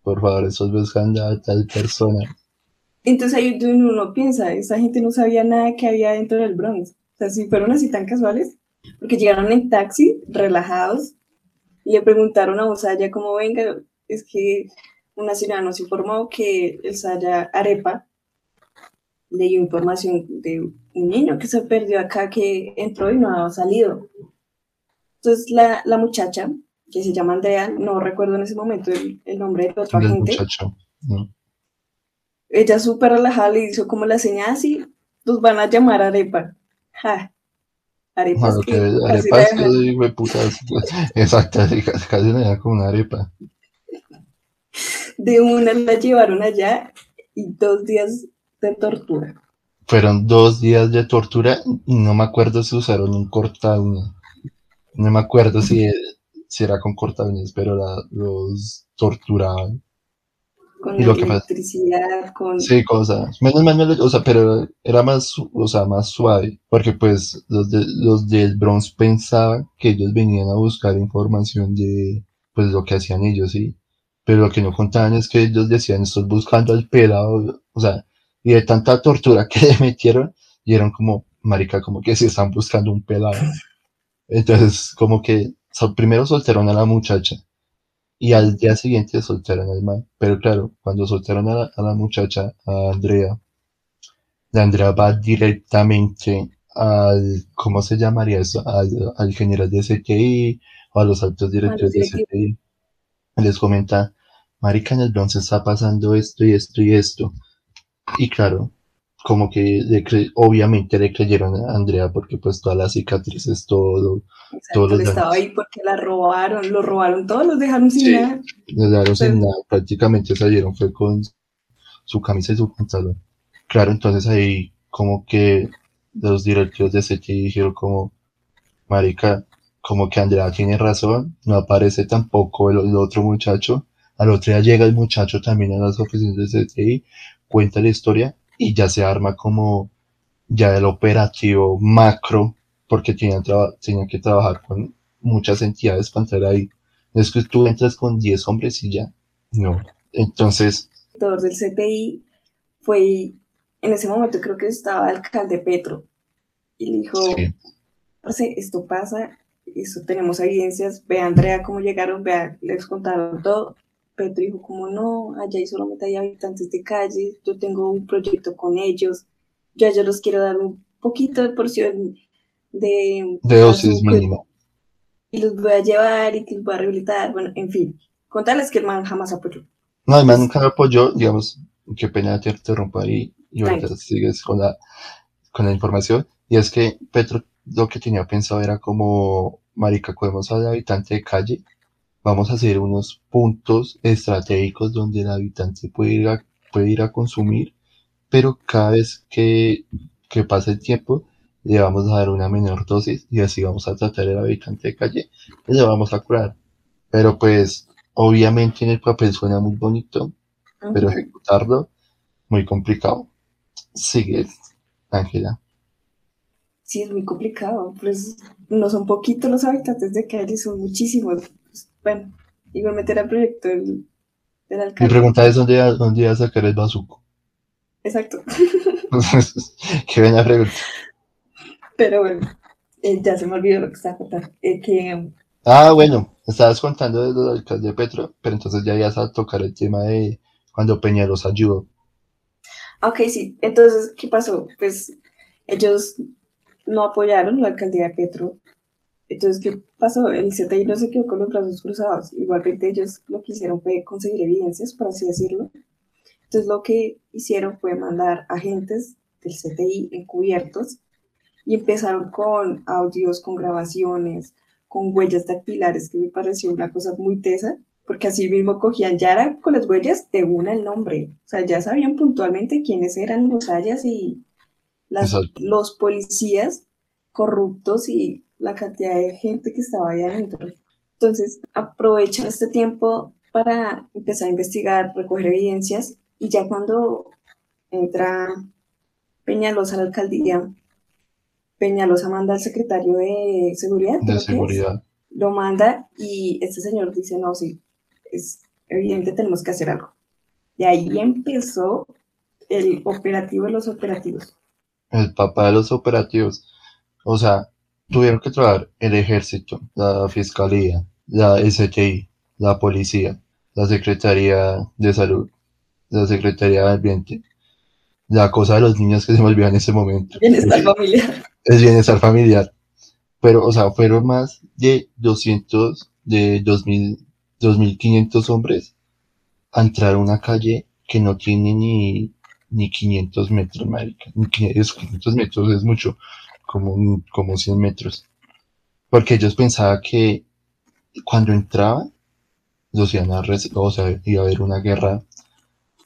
Por favor, esos buscando a tal persona. Entonces ahí uno piensa, esa gente no sabía nada que había dentro del Bronx. O sea, si fueron así tan casuales, porque llegaron en taxi, relajados, y le preguntaron a Osaya como, venga, es que una señora nos informó que el Saya Arepa le dio información de un niño que se perdió acá, que entró y no ha salido. Entonces la, la muchacha, que se llama Andrea, no recuerdo en ese momento el, el nombre del otro agente. ¿no? ella súper relajada le hizo como la señal así, los van a llamar arepa. Ja. Arepa es Bueno, que que casi arepa la es que de putas. [LAUGHS] Exacto, casi me da como una arepa. de una la llevaron allá y dos días de tortura. Fueron dos días de tortura y no me acuerdo si usaron un corta uña. No me acuerdo si, si era con corta uñas, pero la- los torturaban. Con Y lo que pasa- electricidad, con... Sí, cosas. Menos mal, o sea, pero era más, o sea, más suave, porque pues los, de, los del Bronx pensaban que ellos venían a buscar información de, pues, lo que hacían ellos, sí. Pero lo que no contaban es que ellos decían, estoy buscando al pelado, o sea, y de tanta tortura que [LAUGHS] le metieron, y eran como, marica, como que se están buscando un pelado. Entonces, como que primero soltaron a la muchacha, y al día siguiente soltaron al man. Pero claro, cuando soltaron a la, a la muchacha, a Andrea, la Andrea va directamente al, ¿cómo se llamaría eso? Al, al general de CTI o a los altos directores de. CTI. Les comenta, marica, en el Bronx está pasando esto y esto y esto. Y claro, como que le cre- obviamente le creyeron a Andrea porque pues todas las cicatrices, todo, Exacto, todos los estaba daños. ahí porque la robaron, lo robaron todos, los dejaron sin Sí. nada. Les daron sin Pues- nada, prácticamente salieron fue con su camisa y su pantalón. Claro, entonces ahí como que los directivos de CTI dijeron como, marica, como que Andrea tiene razón, no aparece tampoco el, el otro muchacho. Al otro día llega el muchacho también a las oficinas de CTI, cuenta la historia y ya se arma como ya el operativo macro, porque tenían, que trabajar con muchas entidades para entrar ahí. No es que tú entras con 10 hombres y ya. No. Entonces, director del CTI fue en ese momento creo que estaba el alcalde Petro y le dijo, Sí. "Parce, esto pasa, esto tenemos evidencias, ve Andrea cómo llegaron, vea, les contaron todo. Petro dijo como no, allá hay solamente hay habitantes de calle, yo tengo un proyecto con ellos, yo les quiero dar un poquito de porción de, De dosis mínimo. y los voy a llevar y que los voy a rehabilitar, bueno, en fin, contarles que el man jamás apoyó. No, el man Pues- nunca apoyó, digamos, qué pena te interrumpa y, y ahorita sigues con la, con la información. Y es que Petro lo que tenía pensado era como, marica, cogemos al habitante de calle, vamos a hacer unos puntos estratégicos donde el habitante puede ir a, puede ir a consumir, pero cada vez que, que pase el tiempo, le vamos a dar una menor dosis y así vamos a tratar al habitante de calle y le vamos a curar. Pero pues, obviamente en el papel suena muy bonito, pero ejecutarlo muy complicado. Sigue, Ángela. Sí, es muy complicado, pues no son poquitos los habitantes de calle, son muchísimos. Bueno, igualmente era el proyecto del, del Mi alcalde. pregunta es dónde, dónde iba a sacar el bazuco. Exacto. [LAUGHS] Qué buena pregunta. Pero bueno, eh, ya se me olvidó lo que estaba contando. Eh, que, Ah, bueno, estabas contando de del alcalde Petro, pero entonces ya ibas a tocar el tema de cuando Peñalos ayudó. ok, sí, entonces, ¿qué pasó? Pues ellos no apoyaron la alcaldía de Petro. Entonces, ¿qué pasó? El CTI no se quedó con los brazos cruzados. Igualmente ellos lo que hicieron fue conseguir evidencias, por así decirlo. Entonces, lo que hicieron fue mandar agentes del CTI encubiertos y empezaron con audios, con grabaciones, con huellas dactilares, que me pareció una cosa muy tesa, porque así mismo cogían ya era con las huellas de una el nombre. O sea, ya sabían puntualmente quiénes eran los hayas y las- los policías corruptos y la cantidad de gente que estaba ahí adentro. Entonces, aprovechan este tiempo para empezar a investigar, recoger evidencias y ya cuando entra Peñalosa a la alcaldía, Peñalosa manda al secretario de seguridad, de es, seguridad. lo manda y este señor dice, no, sí, es evidente, tenemos que hacer algo. Y ahí empezó el operativo de los operativos. El papá de los operativos. O sea, tuvieron que trabajar el ejército, la fiscalía, la STI, la policía, la Secretaría de Salud, la Secretaría de Ambiente. La cosa de los niños que se me olvidó en ese momento. Bienestar familiar. Es bienestar familiar. Pero, o sea, fueron más de 200, de 2000, 2500 hombres a entrar a una calle que no tiene ni, ni 500 metros, marica. Ni 500, 500 metros es mucho, como, como 100 metros. Porque ellos pensaban que cuando entraban, los iban a, o sea, iba a haber una guerra,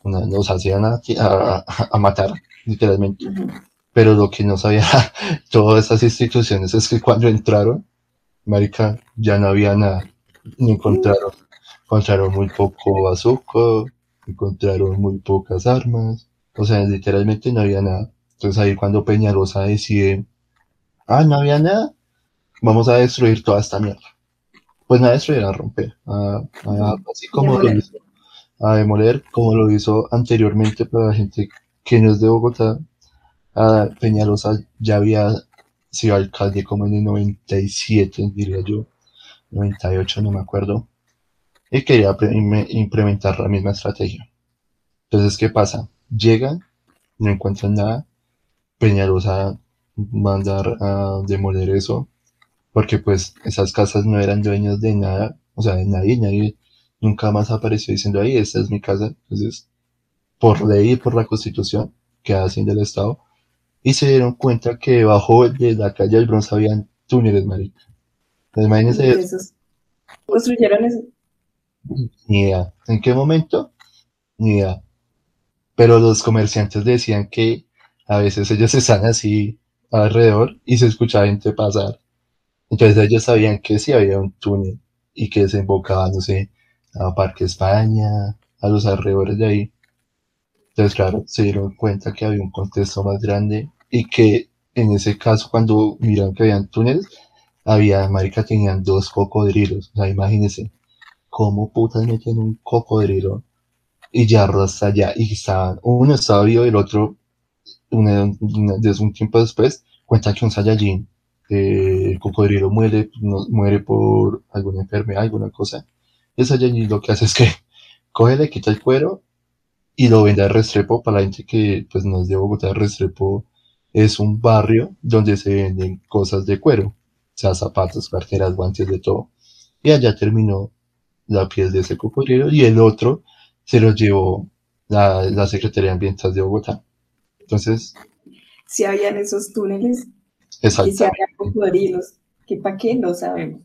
una, los hacían a, a, a matar, literalmente. Ujú. Pero lo que no sabía [LAUGHS] todas esas instituciones es que cuando entraron, marica, ya no había nada. No encontraron, encontraron muy poco bazuco, encontraron muy pocas armas, o sea, literalmente no había nada. Entonces ahí cuando Peñalosa decide, ah, no había nada, vamos a destruir toda esta mierda. Pues no a destruir, a romper, a, a- así como lo hizo, a demoler, como lo hizo anteriormente para la gente que no es de Bogotá, a Peñalosa ya había sido alcalde como en el 97, diría yo, 98, no me acuerdo, y quería implementar la misma estrategia. Entonces, ¿qué pasa? Llegan, no encuentran nada, Peñalosa manda a demoler eso, porque pues esas casas no eran dueños de nada, o sea, de nadie, nadie nunca más apareció diciendo, ahí, esta es mi casa, entonces, por ley y por la constitución, que hacen del Estado, y se dieron cuenta que debajo de la calle del Bronx habían túneles, marica. Entonces, imagínense eso, Esos construyeron eso. ni idea. ¿En qué momento? Ni idea. Pero los comerciantes decían que a veces ellos están así alrededor y se escucha gente pasar. Entonces ellos sabían que sí había un túnel y que desembocaba, no sé, a Parque España, a los alrededores de ahí. Entonces, claro, se dieron cuenta que había un contexto más grande y que en ese caso, cuando miraron que habían túneles, había, marica, tenían dos cocodrilos. O sea, imagínense, ¿cómo putas meten un cocodrilo y ya hasta allá, y estaban, uno estaba vivo y el otro, una- una- desde un tiempo después, cuenta que un Saiyajin, eh, el cocodrilo muere, muere por alguna enfermedad, alguna cosa, y el Saiyajin lo que hace es que [LAUGHS] coge, le quita el cuero y lo vende a Restrepo para la gente que pues no es de Bogotá, Restrepo es un barrio donde se venden cosas de cuero, o sea, zapatos, carteras, guantes, de todo. Y allá terminó la piel de ese cocodrilo y el otro se lo llevó la, la Secretaría Ambiental de Bogotá. Entonces, Si habían esos túneles, que si exacto. había cocodrilos, que para qué no sabemos.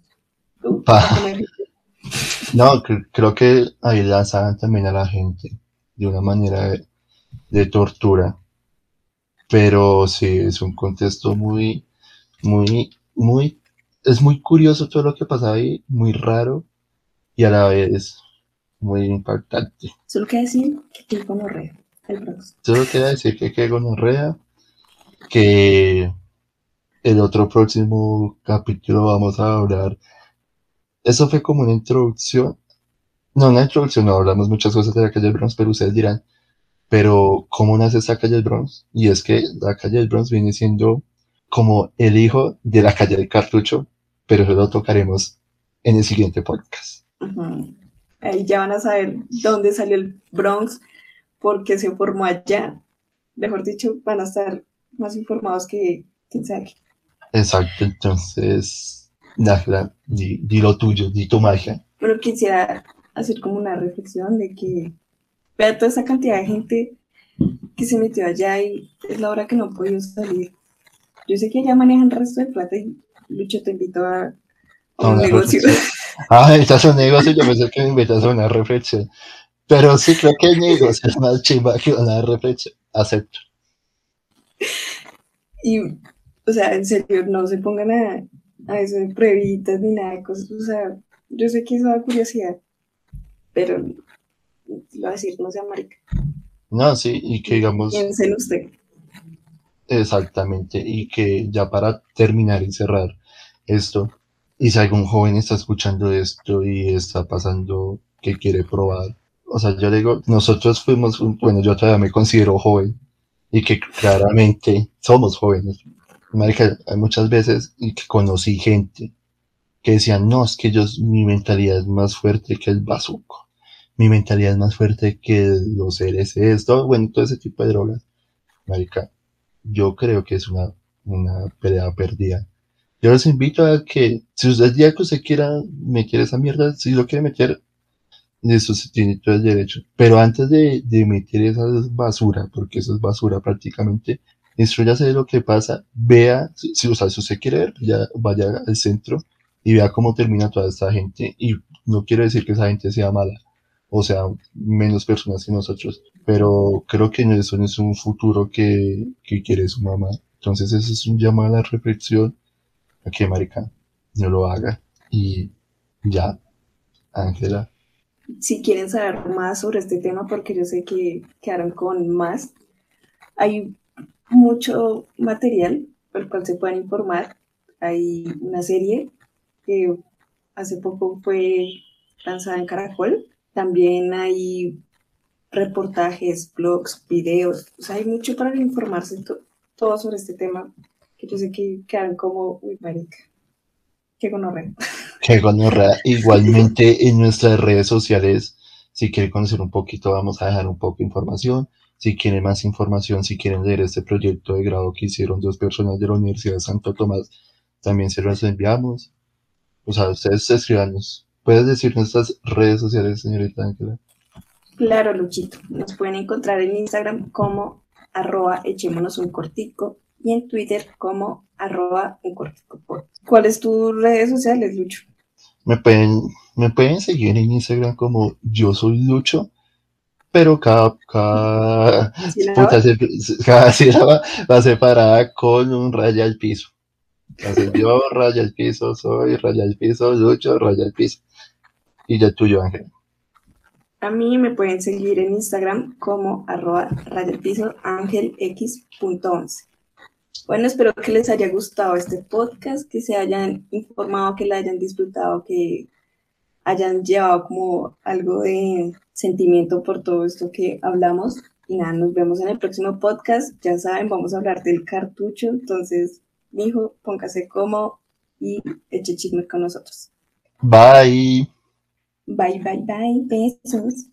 Pa-. [LAUGHS] No, cre- creo que ahí lanzaban también a la gente de una manera de, de tortura. Pero sí, es un contexto muy, muy, muy, es muy curioso todo lo que pasa ahí, muy raro y a la vez muy impactante. Solo que decir que qué gonorrea. El Bronx. Solo queda decir que qué gonorrea, que el otro próximo capítulo vamos a hablar. Eso fue como una introducción. No, una introducción, no hablamos muchas cosas de la calle del Bronx, pero ustedes dirán, pero ¿cómo nace esa calle del Bronx? Y es que la calle del Bronx viene siendo como el hijo de la calle del Cartucho, pero eso lo tocaremos en el siguiente podcast. Ahí ya van a saber dónde salió el Bronx, por qué se formó allá. Mejor dicho, van a estar más informados que quién sabe. Exacto, entonces, Najla, di, di lo tuyo, di tu magia. Pero quisiera hacer como una reflexión de que vea toda esa cantidad de gente que se metió allá y es la hora que no podido salir. Yo sé que allá manejan resto de plata y Lucho te invito a, a A un negocio. [LAUGHS] Ah, estás un negocio, yo pensé que me invitas a una reflexión. Pero sí creo que [LAUGHS] negocio es [LAUGHS] más chimba que una reflexión. Acepto. Y, o sea, en serio, no se pongan a, a eso de pruebitas ni nada de cosas. O sea, yo sé que eso da curiosidad, pero lo voy a decir, no sea marica. No, sí, y que digamos, Piensen usted. exactamente, y que ya para terminar y cerrar esto, y si algún joven está escuchando esto y está pasando que quiere probar, o sea, yo le digo, nosotros fuimos, bueno, yo todavía me considero joven, y que claramente somos jóvenes. Marica, hay muchas veces y que conocí gente que decían, no, es que yo, mi mentalidad es más fuerte que el bazuco, mi mentalidad es más fuerte que los LSD, todo, bueno, todo ese tipo de drogas. Marica, yo creo que es una, una pelea perdida. Yo les invito a que, si usted día que usted quiera meter esa mierda, si lo quiere meter, eso se tiene todo el derecho. Pero antes de, de meter esa basura, porque eso es basura prácticamente, instruyase de lo que pasa, vea, si, o sea, si usted quiere ver, ya vaya al centro y vea cómo termina toda esta gente. Y no quiero decir que esa gente sea mala, o sea, menos personas que nosotros, pero creo que eso no es un futuro que, que quiere su mamá. Entonces eso es un llamado a la reflexión, a que marica, no lo haga. Y ya, Ángela. Si quieren saber más sobre este tema, porque yo sé que quedaron con más, hay mucho material por el cual se pueden informar. Hay una serie que hace poco fue lanzada en Caracol. También hay reportajes, blogs, videos. O sea, hay mucho para informarse to- todo sobre este tema. Que yo sé que quedan como, uy, marica, qué gonorrea. Que gonorrea. [LAUGHS] Igualmente en nuestras redes sociales, si quieren conocer un poquito, vamos a dejar un poco de información. Si quieren más información, si quieren leer este proyecto de grado que hicieron dos personas de la Universidad de Santo Tomás, también se los enviamos. O sea, ustedes escribanos. ¿Puedes decir nuestras redes sociales, señorita Ángela? Claro, Luchito. Nos pueden encontrar en Instagram como arroba echémonos un cortico y en Twitter como arroba un cortico. ¿Cuáles tus redes sociales, Lucho? Me pueden, me pueden seguir en Instagram como yo soy Lucho, pero cada, cada, puta, se- [LAUGHS] cada sílaba va separada con un raya al piso. Entonces yo raya al piso, soy raya al piso, Lucho, raya al piso. Y ya tuyo, Ángel. A mí me pueden seguir en Instagram como arroba rayapiso angelx.11. Bueno, espero que les haya gustado este podcast, que se hayan informado, que la hayan disfrutado, que hayan llevado como algo de sentimiento por todo esto que hablamos. Y nada, nos vemos en el próximo podcast. Ya saben, vamos a hablar del cartucho. Entonces, mijo, póngase como y eche chisme con nosotros. Bye. Bye, bye, bye. Besos.